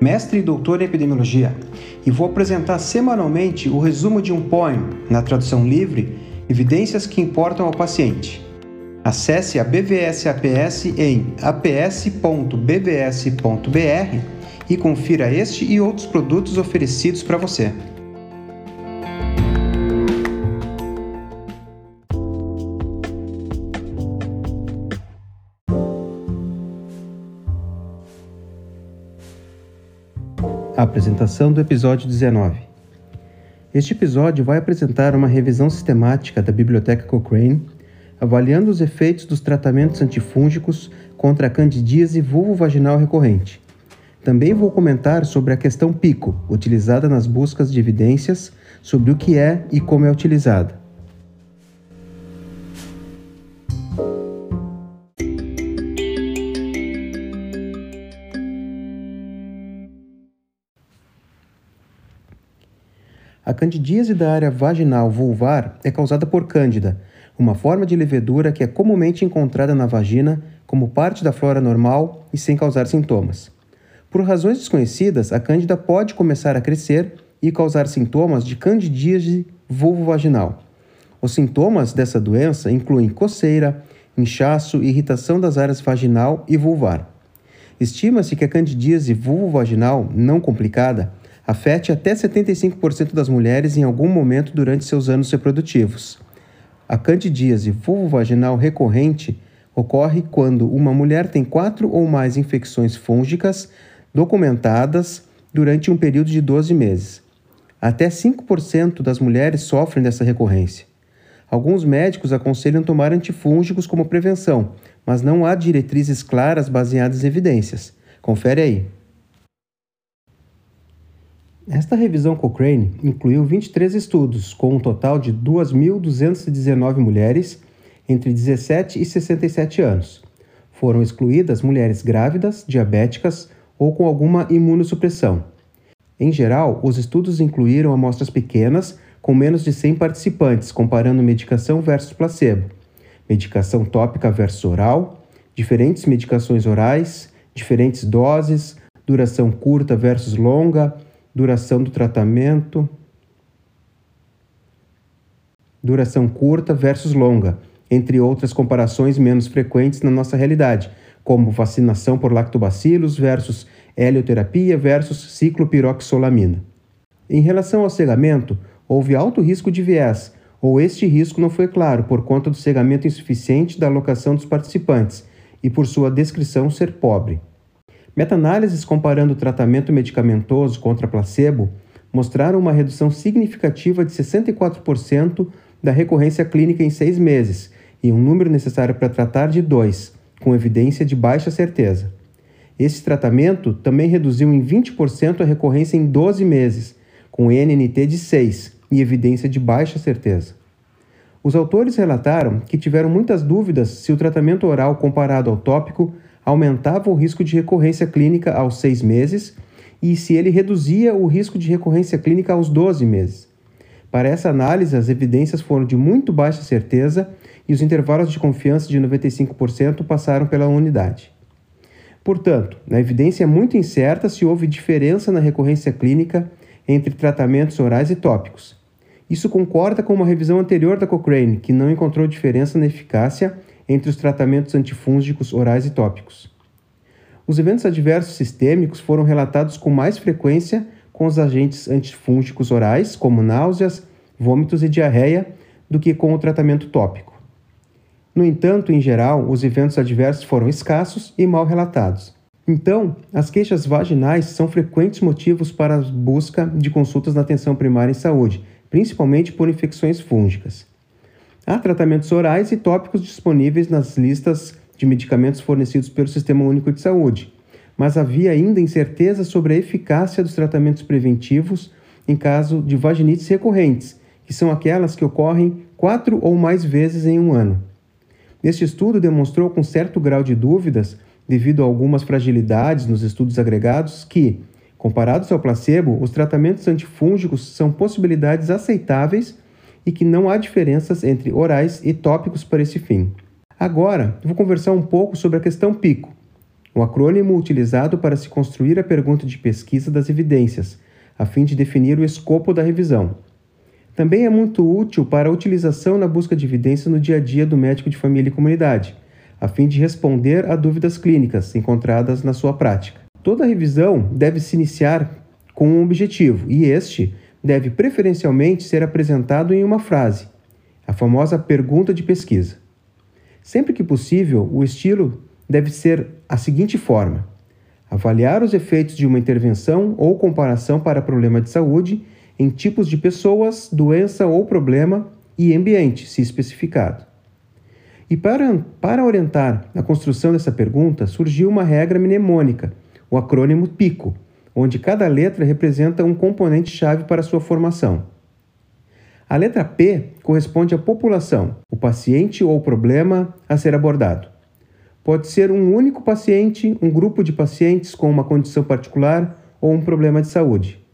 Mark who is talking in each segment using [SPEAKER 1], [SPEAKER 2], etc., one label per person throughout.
[SPEAKER 1] mestre e doutor em epidemiologia, e vou apresentar semanalmente o resumo de um poem, na tradução livre, Evidências que importam ao paciente. Acesse a BVS APS em aps.bvs.br e confira este e outros produtos oferecidos para você. A apresentação do episódio 19. Este episódio vai apresentar uma revisão sistemática da Biblioteca Cochrane, avaliando os efeitos dos tratamentos antifúngicos contra a candidíase vulvovaginal recorrente. Também vou comentar sobre a questão PICO, utilizada nas buscas de evidências sobre o que é e como é utilizada. Candidíase da área vaginal vulvar é causada por cândida, uma forma de levedura que é comumente encontrada na vagina como parte da flora normal e sem causar sintomas. Por razões desconhecidas, a cândida pode começar a crescer e causar sintomas de candidíase vulvovaginal. Os sintomas dessa doença incluem coceira, inchaço e irritação das áreas vaginal e vulvar. Estima-se que a candidíase vulvovaginal não complicada afete até 75% das mulheres em algum momento durante seus anos reprodutivos. A candidíase vulvovaginal recorrente ocorre quando uma mulher tem quatro ou mais infecções fúngicas documentadas durante um período de 12 meses. Até 5% das mulheres sofrem dessa recorrência. Alguns médicos aconselham tomar antifúngicos como prevenção, mas não há diretrizes claras baseadas em evidências. Confere aí. Esta revisão Cochrane incluiu 23 estudos, com um total de 2.219 mulheres entre 17 e 67 anos. Foram excluídas mulheres grávidas, diabéticas ou com alguma imunossupressão. Em geral, os estudos incluíram amostras pequenas, com menos de 100 participantes, comparando medicação versus placebo, medicação tópica versus oral, diferentes medicações orais, diferentes doses, duração curta versus longa duração do tratamento, duração curta versus longa, entre outras comparações menos frequentes na nossa realidade, como vacinação por lactobacilos versus helioterapia versus ciclopiroxolamina. Em relação ao cegamento, houve alto risco de viés, ou este risco não foi claro por conta do cegamento insuficiente da alocação dos participantes e por sua descrição ser pobre. Meta-análises comparando o tratamento medicamentoso contra placebo mostraram uma redução significativa de 64% da recorrência clínica em seis meses e um número necessário para tratar de dois, com evidência de baixa certeza. Esse tratamento também reduziu em 20% a recorrência em 12 meses, com NNT de 6 e evidência de baixa certeza. Os autores relataram que tiveram muitas dúvidas se o tratamento oral comparado ao tópico aumentava o risco de recorrência clínica aos seis meses e se ele reduzia o risco de recorrência clínica aos 12 meses. Para essa análise, as evidências foram de muito baixa certeza e os intervalos de confiança de 95% passaram pela unidade. Portanto, a evidência é muito incerta se houve diferença na recorrência clínica entre tratamentos orais e tópicos. Isso concorda com uma revisão anterior da Cochrane, que não encontrou diferença na eficácia entre os tratamentos antifúngicos orais e tópicos. Os eventos adversos sistêmicos foram relatados com mais frequência com os agentes antifúngicos orais, como náuseas, vômitos e diarreia, do que com o tratamento tópico. No entanto, em geral, os eventos adversos foram escassos e mal relatados. Então, as queixas vaginais são frequentes motivos para a busca de consultas na atenção primária em saúde, principalmente por infecções fúngicas. Há tratamentos orais e tópicos disponíveis nas listas de medicamentos fornecidos pelo Sistema Único de Saúde, mas havia ainda incerteza sobre a eficácia dos tratamentos preventivos em caso de vaginites recorrentes, que são aquelas que ocorrem quatro ou mais vezes em um ano. Este estudo demonstrou com certo grau de dúvidas, devido a algumas fragilidades nos estudos agregados, que, comparados ao placebo, os tratamentos antifúngicos são possibilidades aceitáveis e que não há diferenças entre orais e tópicos para esse fim. Agora, vou conversar um pouco sobre a questão PICO, o acrônimo utilizado para se construir a pergunta de pesquisa das evidências, a fim de definir o escopo da revisão. Também é muito útil para a utilização na busca de evidências no dia a dia do médico de família e comunidade, a fim de responder a dúvidas clínicas encontradas na sua prática. Toda revisão deve se iniciar com um objetivo, e este deve preferencialmente ser apresentado em uma frase, a famosa pergunta de pesquisa. Sempre que possível, o estilo deve ser a seguinte forma: avaliar os efeitos de uma intervenção ou comparação para problema de saúde em tipos de pessoas, doença ou problema e ambiente, se especificado. E para, para orientar a construção dessa pergunta, surgiu uma regra mnemônica, o acrônimo PICO, onde cada letra representa um componente-chave para sua formação. A letra P corresponde à população, o paciente ou problema a ser abordado. Pode ser um único paciente, um grupo de pacientes com uma condição particular ou um problema de saúde.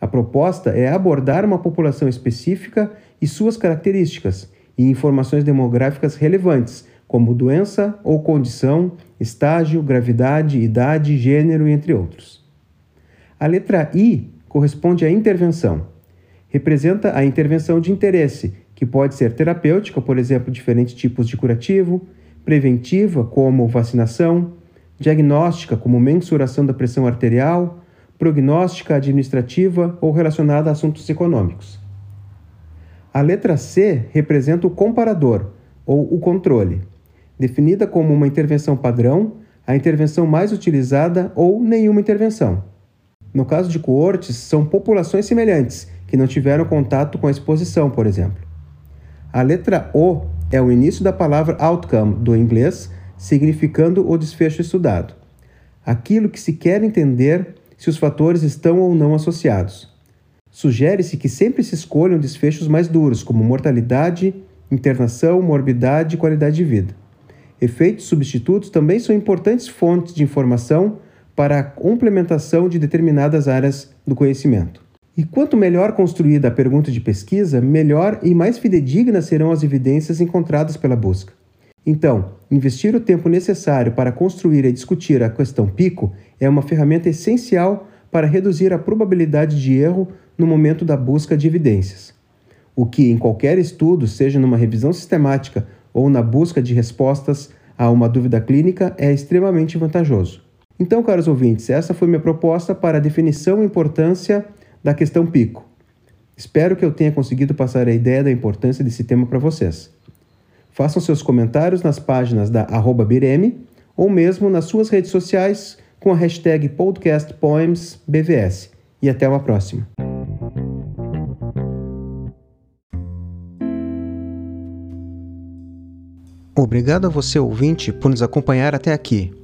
[SPEAKER 1] A proposta é abordar uma população específica e suas características e informações demográficas relevantes, como doença ou condição, estágio, gravidade, idade, gênero, entre outros. A letra I corresponde à intervenção. Representa a intervenção de interesse, que pode ser terapêutica, por exemplo, diferentes tipos de curativo, preventiva, como vacinação, diagnóstica, como mensuração da pressão arterial, prognóstica administrativa ou relacionada a assuntos econômicos. A letra C representa o comparador, ou o controle, definida como uma intervenção padrão, a intervenção mais utilizada ou nenhuma intervenção. No caso de coortes, são populações semelhantes, que não tiveram contato com a exposição, por exemplo. A letra O é o início da palavra outcome, do inglês, significando o desfecho estudado. Aquilo que se quer entender se os fatores estão ou não associados. Sugere-se que sempre se escolham desfechos mais duros, como mortalidade, internação, morbidade e qualidade de vida. Efeitos substitutos também são importantes fontes de informação para a complementação de determinadas áreas do conhecimento. E quanto melhor construída a pergunta de pesquisa, melhor e mais fidedignas serão as evidências encontradas pela busca. Então, investir o tempo necessário para construir e discutir a questão pico é uma ferramenta essencial para reduzir a probabilidade de erro no momento da busca de evidências. O que, em qualquer estudo, seja numa revisão sistemática ou na busca de respostas a uma dúvida clínica, é extremamente vantajoso. Então, caros ouvintes, essa foi minha proposta para a definição e importância da questão pico. Espero que eu tenha conseguido passar a ideia da importância desse tema para vocês. Façam seus comentários nas páginas da Bireme ou mesmo nas suas redes sociais com a hashtag podcastpoemsbvs. E até uma próxima. Obrigado a você, ouvinte, por nos acompanhar até aqui.